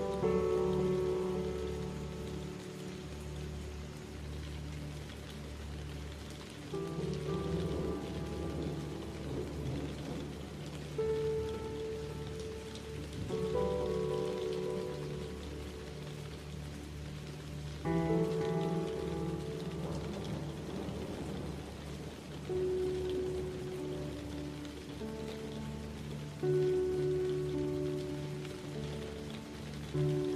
Thank you. 음.